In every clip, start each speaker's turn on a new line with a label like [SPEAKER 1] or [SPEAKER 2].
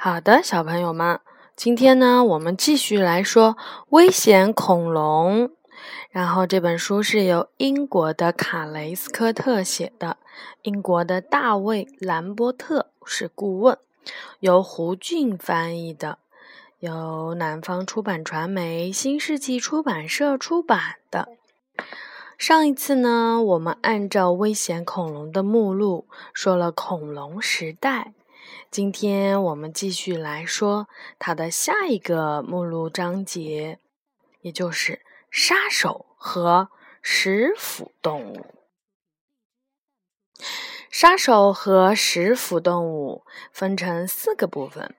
[SPEAKER 1] 好的，小朋友们，今天呢，我们继续来说危险恐龙。然后这本书是由英国的卡雷斯科特写的，英国的大卫兰波特是顾问，由胡俊翻译的，由南方出版传媒新世纪出版社出版的。上一次呢，我们按照危险恐龙的目录说了恐龙时代。今天我们继续来说它的下一个目录章节，也就是杀手和食腐动物。杀手和食腐动物分成四个部分。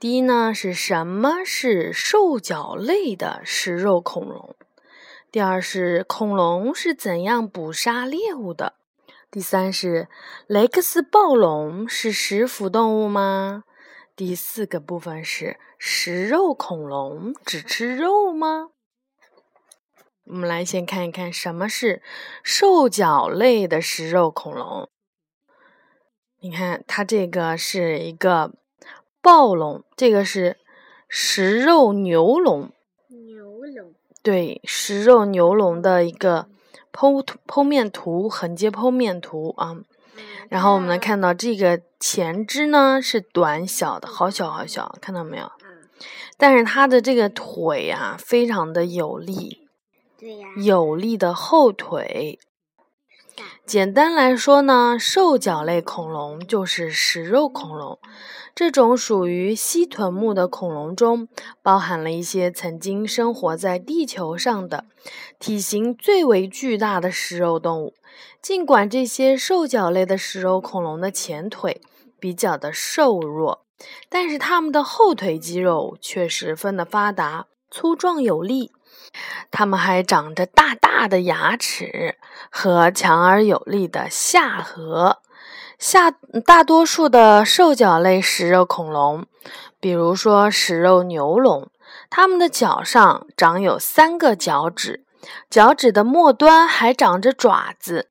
[SPEAKER 1] 第一呢，是什么是兽脚类的食肉恐龙？第二是恐龙是怎样捕杀猎物的？第三是雷克斯暴龙是食腐动物吗？第四个部分是食肉恐龙只吃肉吗？我们来先看一看什么是兽脚类的食肉恐龙。你看，它这个是一个暴龙，这个是食肉牛龙。
[SPEAKER 2] 牛龙。
[SPEAKER 1] 对，食肉牛龙的一个。剖图剖面图，横截剖面图啊，然后我们能看到这个前肢呢是短小的，好小好小，看到没有？但是它的这个腿啊，非常的有力，
[SPEAKER 2] 对呀，
[SPEAKER 1] 有力的后腿。简单来说呢，兽脚类恐龙就是食肉恐龙。这种属于蜥臀目的恐龙中，包含了一些曾经生活在地球上的体型最为巨大的食肉动物。尽管这些兽脚类的食肉恐龙的前腿比较的瘦弱，但是它们的后腿肌肉却十分的发达、粗壮有力。它们还长着大大的牙齿和强而有力的下颌。下大多数的兽脚类食肉恐龙，比如说食肉牛龙，它们的脚上长有三个脚趾，脚趾的末端还长着爪子。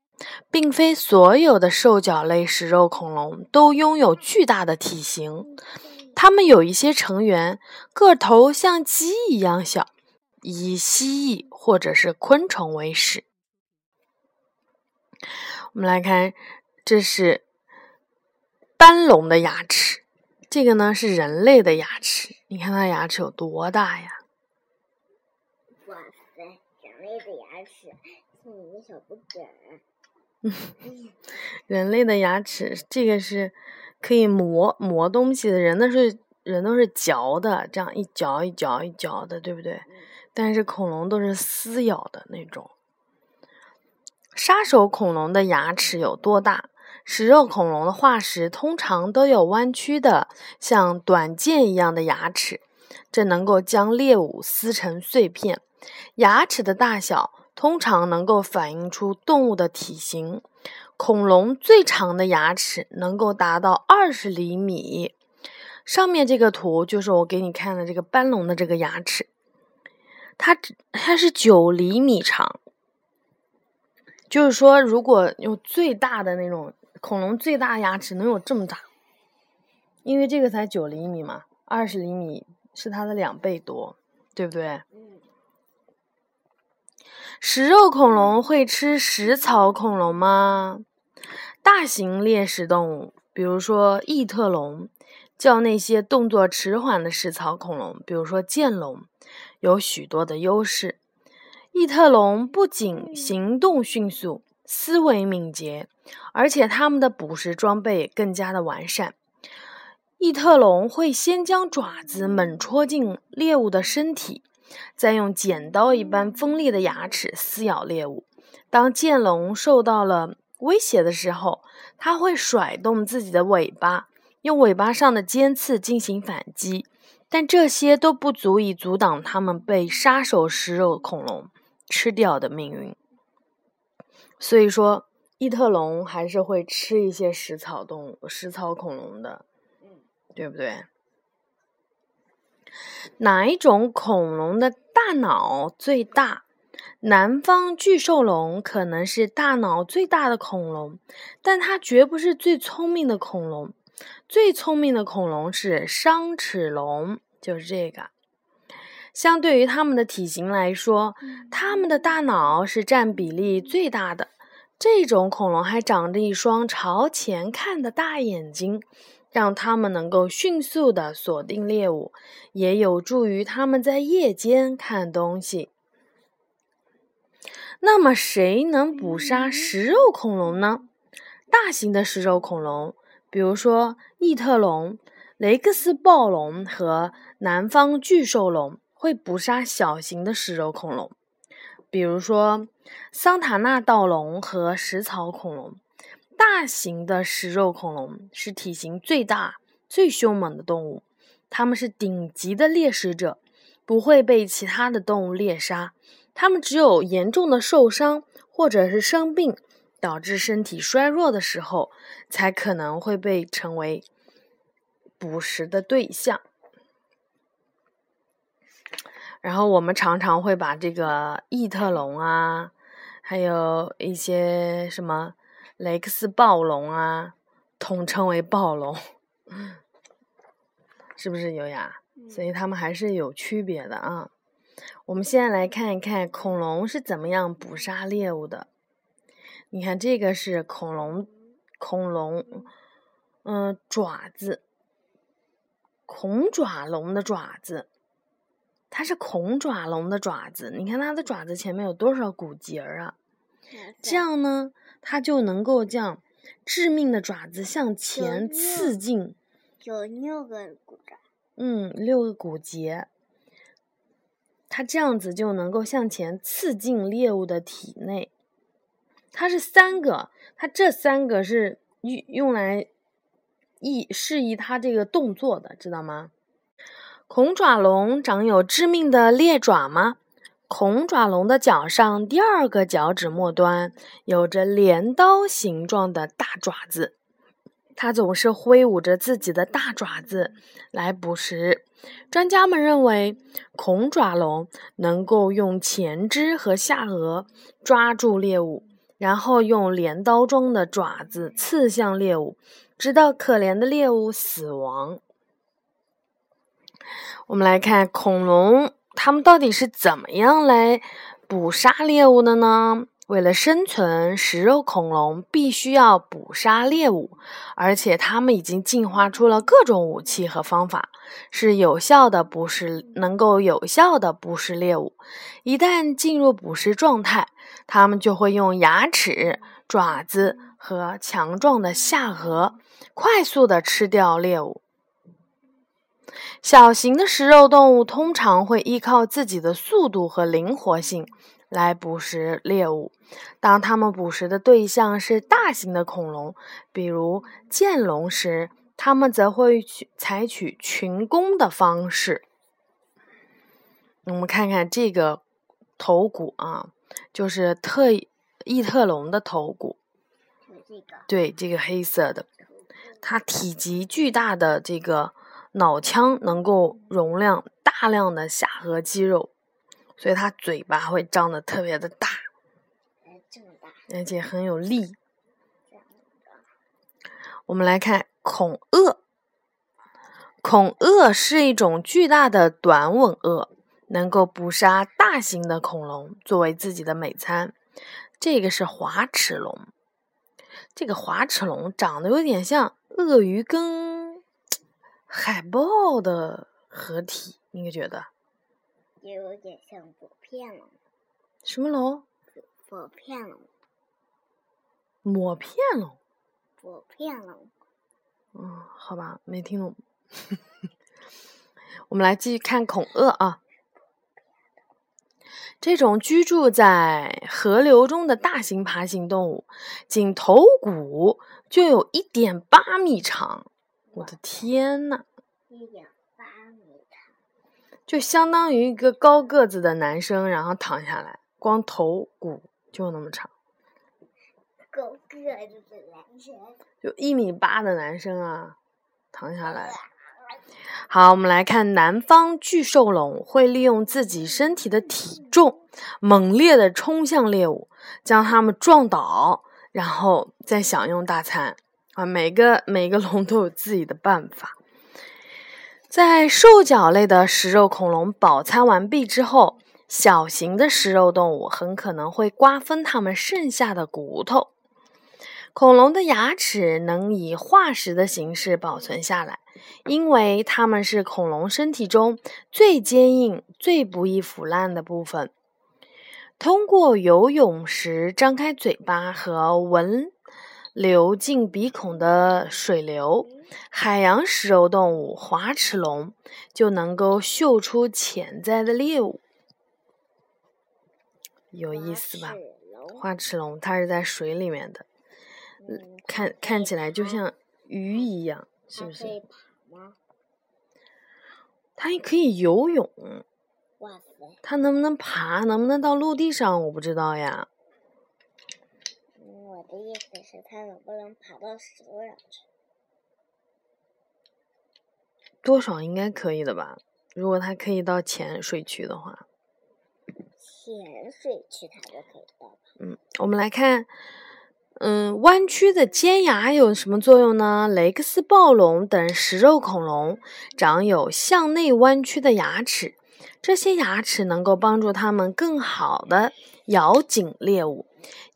[SPEAKER 1] 并非所有的兽脚类食肉恐龙都拥有巨大的体型，它们有一些成员个头像鸡一样小，以蜥蜴或者是昆虫为食。我们来看，这是。斑龙的牙齿，这个呢是人类的牙齿。你看它牙齿有多大呀？
[SPEAKER 2] 哇塞，人类的牙齿像一个小不点儿。
[SPEAKER 1] 人类的牙齿，这个是可以磨磨东西的。人那是人都是嚼的，这样一嚼一嚼一嚼的，对不对？但是恐龙都是撕咬的那种。杀手恐龙的牙齿有多大？食肉恐龙的化石通常都有弯曲的、像短剑一样的牙齿，这能够将猎物撕成碎片。牙齿的大小通常能够反映出动物的体型。恐龙最长的牙齿能够达到二十厘米。上面这个图就是我给你看的这个斑龙的这个牙齿，它它是九厘米长。就是说，如果用最大的那种。恐龙最大牙齿能有这么大，因为这个才九厘米嘛，二十厘米是它的两倍多，对不对？食肉恐龙会吃食草恐龙吗？大型猎食动物，比如说异特龙，叫那些动作迟缓的食草恐龙，比如说剑龙，有许多的优势。异特龙不仅行动迅速。思维敏捷，而且它们的捕食装备更加的完善。异特龙会先将爪子猛戳进猎物的身体，再用剪刀一般锋利的牙齿撕咬猎物。当剑龙受到了威胁的时候，它会甩动自己的尾巴，用尾巴上的尖刺进行反击。但这些都不足以阻挡它们被杀手食肉恐龙吃掉的命运。所以说，异特龙还是会吃一些食草动物、食草恐龙的，对不对？哪一种恐龙的大脑最大？南方巨兽龙可能是大脑最大的恐龙，但它绝不是最聪明的恐龙。最聪明的恐龙是商齿龙，就是这个。相对于它们的体型来说，它们的大脑是占比例最大的。这种恐龙还长着一双朝前看的大眼睛，让它们能够迅速地锁定猎物，也有助于它们在夜间看东西。那么，谁能捕杀食肉恐龙呢？大型的食肉恐龙，比如说异特龙、雷克斯暴龙和南方巨兽龙。会捕杀小型的食肉恐龙，比如说桑塔纳盗龙和食草恐龙。大型的食肉恐龙是体型最大、最凶猛的动物，它们是顶级的猎食者，不会被其他的动物猎杀。它们只有严重的受伤或者是生病，导致身体衰弱的时候，才可能会被成为捕食的对象。然后我们常常会把这个异特龙啊，还有一些什么雷克斯暴龙啊，统称为暴龙，是不是优雅？所以它们还是有区别的啊。我们现在来看一看恐龙是怎么样捕杀猎物的。你看这个是恐龙，恐龙，嗯，爪子，恐爪龙的爪子。它是恐爪龙的爪子，你看它的爪子前面有多少骨节儿啊？这样呢，它就能够将致命的爪子向前刺进。
[SPEAKER 2] 有六个骨爪。
[SPEAKER 1] 嗯，六个骨节。它这样子就能够向前刺进猎物的体内。它是三个，它这三个是用用来意示意它这个动作的，知道吗？恐爪龙长有致命的猎爪吗？恐爪龙的脚上第二个脚趾末端有着镰刀形状的大爪子，它总是挥舞着自己的大爪子来捕食。专家们认为，恐爪龙能够用前肢和下颚抓住猎物，然后用镰刀状的爪子刺向猎物，直到可怜的猎物死亡。我们来看恐龙，它们到底是怎么样来捕杀猎物的呢？为了生存，食肉恐龙必须要捕杀猎物，而且它们已经进化出了各种武器和方法，是有效的捕食，能够有效的捕食猎物。一旦进入捕食状态，它们就会用牙齿、爪子和强壮的下颌，快速的吃掉猎物。小型的食肉动物通常会依靠自己的速度和灵活性来捕食猎物。当它们捕食的对象是大型的恐龙，比如剑龙时，它们则会去采取群攻的方式。我们看看这个头骨啊，就是特异特龙的头骨。对，这个黑色的，它体积巨大的这个。脑腔能够容量大量的下颌肌肉，所以它嘴巴会张得特别的大，而且很有力。我们来看恐鳄，恐鳄是一种巨大的短吻鳄，能够捕杀大型的恐龙作为自己的美餐。这个是滑齿龙，这个滑齿龙长得有点像鳄鱼跟。海豹的合体，你觉得？
[SPEAKER 2] 也有点像薄片龙。
[SPEAKER 1] 什么龙？
[SPEAKER 2] 薄片龙。
[SPEAKER 1] 抹片龙。
[SPEAKER 2] 薄片龙。
[SPEAKER 1] 嗯，好吧，没听懂。我们来继续看恐鳄啊。这种居住在河流中的大型爬行动物，仅头骨就有一点八米长。我的天呐！
[SPEAKER 2] 一点
[SPEAKER 1] 就相当于一个高个子的男生，然后躺下来，光头骨就那么长。
[SPEAKER 2] 高个子的男生，
[SPEAKER 1] 就一米八的男生啊，躺下来。好，我们来看南方巨兽龙会利用自己身体的体重，猛烈的冲向猎物，将它们撞倒，然后再享用大餐。啊，每个每个龙都有自己的办法。在兽脚类的食肉恐龙饱餐完毕之后，小型的食肉动物很可能会瓜分它们剩下的骨头。恐龙的牙齿能以化石的形式保存下来，因为它们是恐龙身体中最坚硬、最不易腐烂的部分。通过游泳时张开嘴巴和闻流进鼻孔的水流，海洋食肉动物滑齿龙就能够嗅出潜在的猎物。有意思吧？花齿龙它是在水里面的。看看起来就像鱼一样，是不是？它也可以游泳。
[SPEAKER 2] 哇塞！
[SPEAKER 1] 它能不能爬？能不能到陆地上？我不知道呀。
[SPEAKER 2] 我的意思是，它能不能爬到石头上去？
[SPEAKER 1] 多少应该可以的吧？如果它可以到浅水区的话。
[SPEAKER 2] 浅水区它就可以到。
[SPEAKER 1] 嗯，我们来看。嗯，弯曲的尖牙有什么作用呢？雷克斯暴龙等食肉恐龙长有向内弯曲的牙齿，这些牙齿能够帮助它们更好的咬紧猎物。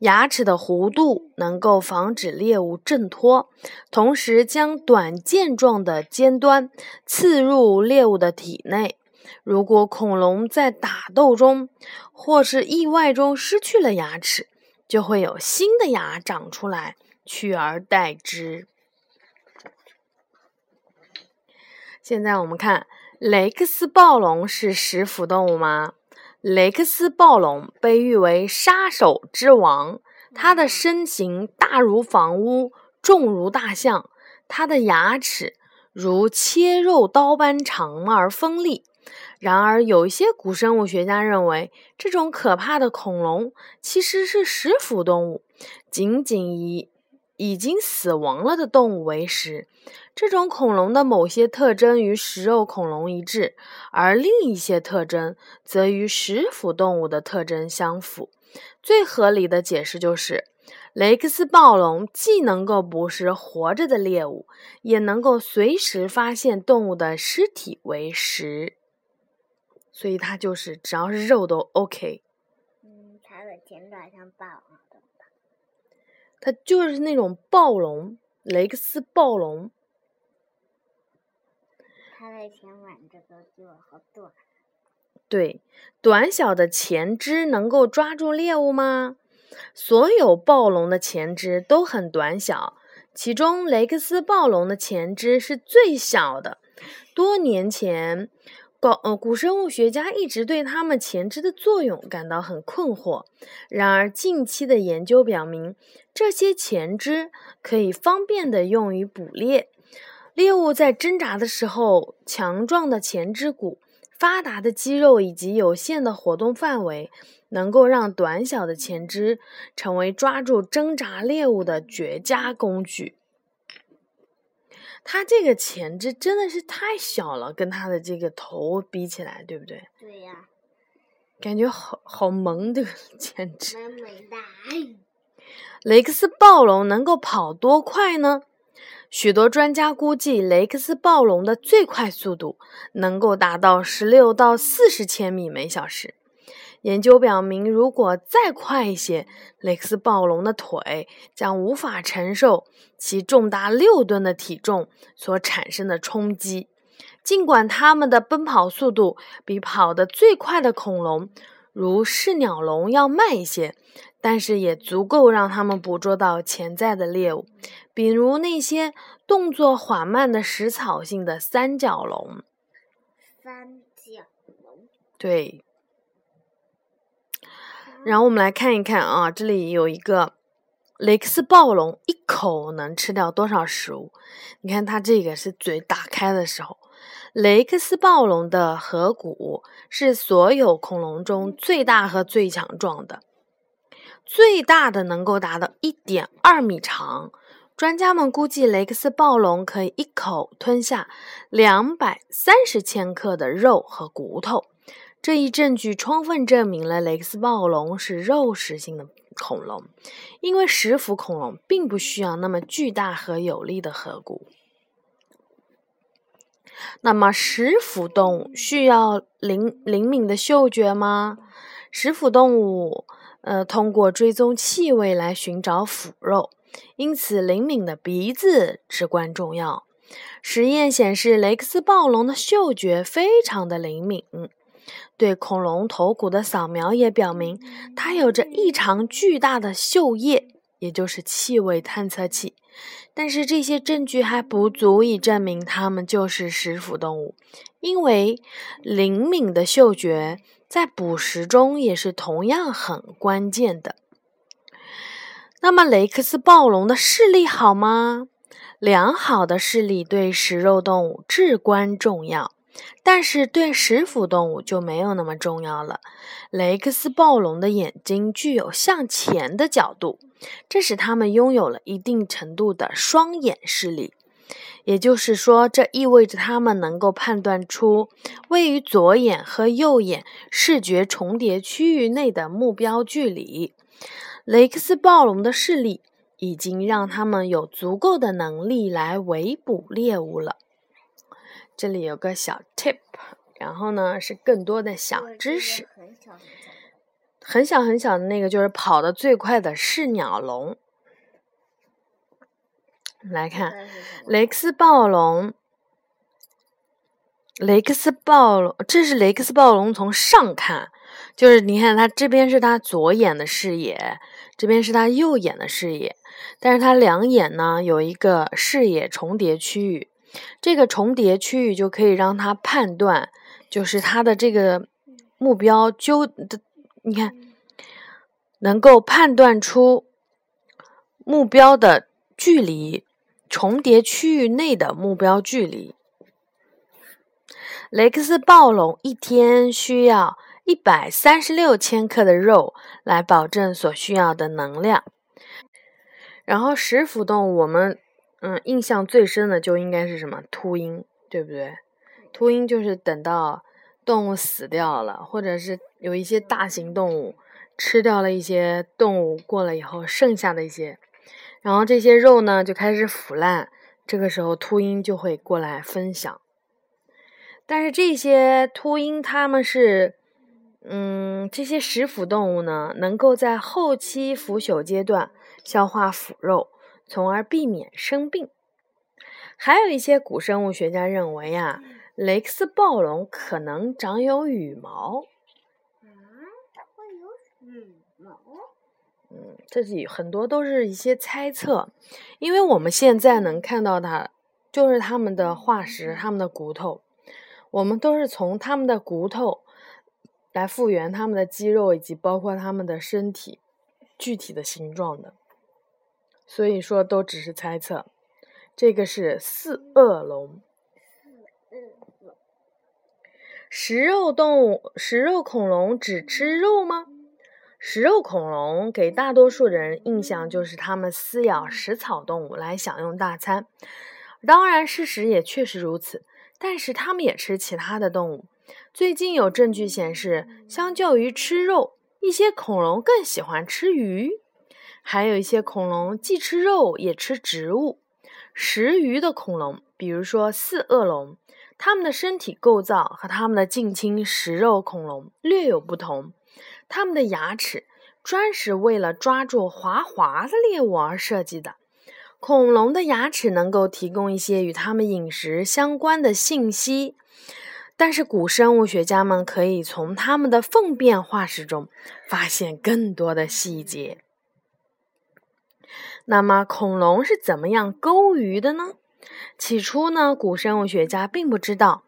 [SPEAKER 1] 牙齿的弧度能够防止猎物挣脱，同时将短剑状的尖端刺入猎物的体内。如果恐龙在打斗中或是意外中失去了牙齿，就会有新的牙长出来，取而代之。现在我们看，雷克斯暴龙是食腐动物吗？雷克斯暴龙被誉为杀手之王，它的身形大如房屋，重如大象，它的牙齿如切肉刀般长而锋利。然而，有一些古生物学家认为，这种可怕的恐龙其实是食腐动物，仅仅以已经死亡了的动物为食。这种恐龙的某些特征与食肉恐龙一致，而另一些特征则与食腐动物的特征相符。最合理的解释就是，雷克斯暴龙既能够捕食活着的猎物，也能够随时发现动物的尸体为食。所以它就是只要是肉都 OK。
[SPEAKER 2] 嗯，它的前爪像霸王。
[SPEAKER 1] 它就是那种暴龙，雷克斯暴龙。
[SPEAKER 2] 它的前爪这个就好短。
[SPEAKER 1] 对，短小的前肢能够抓住猎物吗？所有暴龙的前肢都很短小，其中雷克斯暴龙的前肢是最小的。多年前。呃，古生物学家一直对它们前肢的作用感到很困惑。然而，近期的研究表明，这些前肢可以方便地用于捕猎。猎物在挣扎的时候，强壮的前肢骨、发达的肌肉以及有限的活动范围，能够让短小的前肢成为抓住挣扎猎物的绝佳工具。它这个前肢真的是太小了，跟它的这个头比起来，对不对？
[SPEAKER 2] 对呀，
[SPEAKER 1] 感觉好好萌这个 前肢。
[SPEAKER 2] 萌萌哒。
[SPEAKER 1] 雷克斯暴龙能够跑多快呢？许多专家估计，雷克斯暴龙的最快速度能够达到十六到四十千米每小时。研究表明，如果再快一些，雷克斯暴龙的腿将无法承受其重达六吨的体重所产生的冲击。尽管它们的奔跑速度比跑得最快的恐龙，如嗜鸟龙要慢一些，但是也足够让它们捕捉到潜在的猎物，比如那些动作缓慢的食草性的三角龙。
[SPEAKER 2] 三角龙。
[SPEAKER 1] 对。然后我们来看一看啊，这里有一个雷克斯暴龙，一口能吃掉多少食物？你看它这个是嘴打开的时候，雷克斯暴龙的颌骨是所有恐龙中最大和最强壮的，最大的能够达到一点二米长。专家们估计，雷克斯暴龙可以一口吞下两百三十千克的肉和骨头。这一证据充分证明了雷克斯暴龙是肉食性的恐龙，因为食腐恐龙并不需要那么巨大和有力的颌骨。那么，食腐动物需要灵灵敏的嗅觉吗？食腐动物，呃，通过追踪气味来寻找腐肉，因此灵敏的鼻子至关重要。实验显示，雷克斯暴龙的嗅觉非常的灵敏。对恐龙头骨的扫描也表明，它有着异常巨大的嗅液，也就是气味探测器。但是这些证据还不足以证明它们就是食腐动物，因为灵敏的嗅觉在捕食中也是同样很关键的。那么雷克斯暴龙的视力好吗？良好的视力对食肉动物至关重要。但是对食腐动物就没有那么重要了。雷克斯暴龙的眼睛具有向前的角度，这使它们拥有了一定程度的双眼视力。也就是说，这意味着它们能够判断出位于左眼和右眼视觉重叠区域内的目标距离。雷克斯暴龙的视力已经让它们有足够的能力来围捕猎物了。这里有个小 tip，然后呢是更多的小知识。很小很小的那个就是跑得最快的是鸟龙。来看雷克斯暴龙，雷克斯暴龙，这是雷克斯暴龙从上看，就是你看它这边是它左眼的视野，这边是它右眼的视野，但是它两眼呢有一个视野重叠区域。这个重叠区域就可以让他判断，就是他的这个目标就的，你看，能够判断出目标的距离，重叠区域内的目标距离。雷克斯暴龙一天需要一百三十六千克的肉来保证所需要的能量。然后食腐动物我们。嗯，印象最深的就应该是什么秃鹰，对不对？秃鹰就是等到动物死掉了，或者是有一些大型动物吃掉了一些动物过了以后剩下的一些，然后这些肉呢就开始腐烂，这个时候秃鹰就会过来分享。但是这些秃鹰它们是，嗯，这些食腐动物呢，能够在后期腐朽阶段消化腐肉。从而避免生病。还有一些古生物学家认为啊，雷克斯暴龙可能长有羽毛。
[SPEAKER 2] 啊，会有羽毛？
[SPEAKER 1] 嗯，这是很多都是一些猜测，因为我们现在能看到它，就是它们的化石，它们的骨头，我们都是从它们的骨头来复原它们的肌肉以及包括它们的身体具体的形状的。所以说，都只是猜测。这个是四恶龙。食肉动物，食肉恐龙只吃肉吗？食肉恐龙给大多数人印象就是它们撕咬食草动物来享用大餐。当然，事实也确实如此。但是，它们也吃其他的动物。最近有证据显示，相较于吃肉，一些恐龙更喜欢吃鱼。还有一些恐龙既吃肉也吃植物。食鱼的恐龙，比如说四恶龙，它们的身体构造和它们的近亲食肉恐龙略有不同。它们的牙齿专是为了抓住滑滑的猎物而设计的。恐龙的牙齿能够提供一些与它们饮食相关的信息，但是古生物学家们可以从它们的粪便化石中发现更多的细节。那么，恐龙是怎么样钩鱼的呢？起初呢，古生物学家并不知道，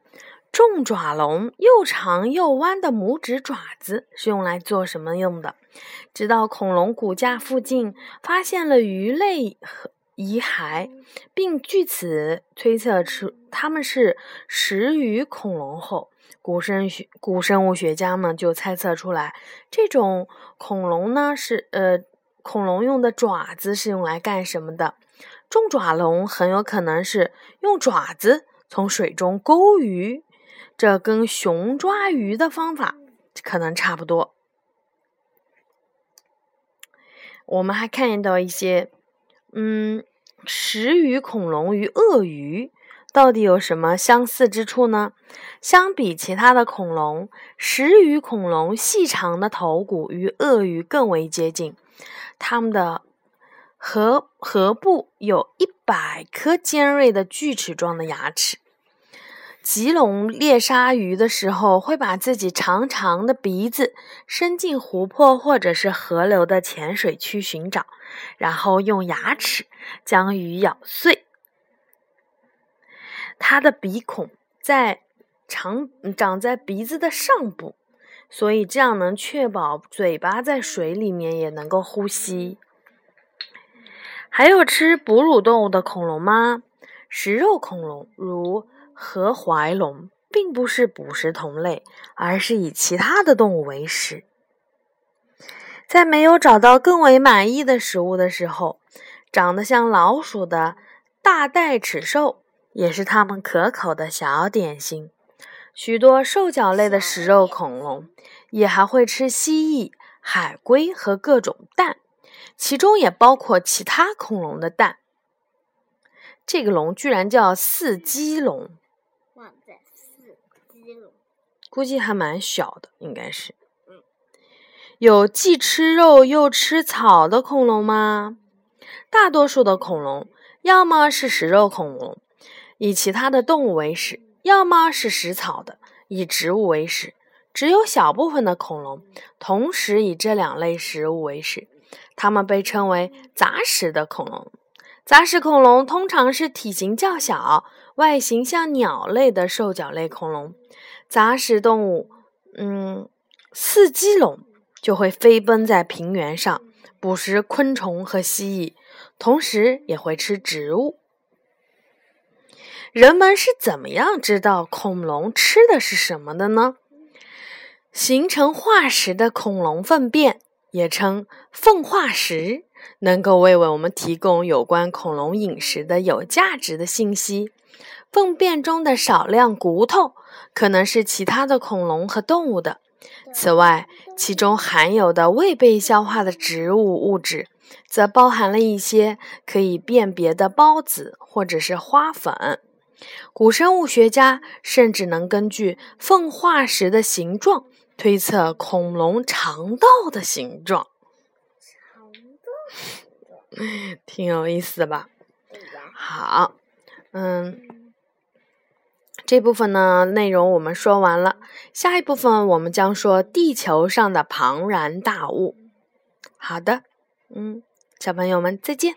[SPEAKER 1] 重爪龙又长又弯的拇指爪子是用来做什么用的。直到恐龙骨架附近发现了鱼类和遗骸，并据此推测出它们是食鱼恐龙后，古生学古生物学家们就猜测出来，这种恐龙呢是呃。恐龙用的爪子是用来干什么的？重爪龙很有可能是用爪子从水中钩鱼，这跟熊抓鱼的方法可能差不多。我们还看到一些，嗯，食鱼恐龙与鳄鱼到底有什么相似之处呢？相比其他的恐龙，食鱼恐龙细长的头骨与鳄鱼更为接近，它们的颌颌部有一百颗尖锐的锯齿状的牙齿。棘龙猎鲨鱼的时候，会把自己长长的鼻子伸进湖泊或者是河流的浅水区寻找，然后用牙齿将鱼咬碎。它的鼻孔在长长在鼻子的上部，所以这样能确保嘴巴在水里面也能够呼吸。还有吃哺乳动物的恐龙吗？食肉恐龙如。和怀龙并不是捕食同类，而是以其他的动物为食。在没有找到更为满意的食物的时候，长得像老鼠的大带齿兽也是它们可口的小点心。许多兽脚类的食肉恐龙也还会吃蜥蜴、海龟和各种蛋，其中也包括其他恐龙的蛋。这个龙居然叫四脊龙。估计还蛮小的，应该是。有既吃肉又吃草的恐龙吗？大多数的恐龙要么是食肉恐龙，以其他的动物为食；要么是食草的，以植物为食。只有小部分的恐龙同时以这两类食物为食，它们被称为杂食的恐龙。杂食恐龙通常是体型较小、外形像鸟类的兽脚类恐龙。杂食动物，嗯，四脊龙就会飞奔在平原上捕食昆虫和蜥蜴，同时也会吃植物。人们是怎么样知道恐龙吃的是什么的呢？形成化石的恐龙粪便，也称粪化石，能够为我们提供有关恐龙饮食的有价值的信息。粪便中的少量骨头可能是其他的恐龙和动物的。此外，其中含有的未被消化的植物物质，则包含了一些可以辨别的孢子或者是花粉。古生物学家甚至能根据粪化石的形状推测恐龙肠道的形状。肠道，挺有意思的吧？好，嗯。这部分呢，内容我们说完了。下一部分我们将说地球上的庞然大物。好的，嗯，小朋友们再见。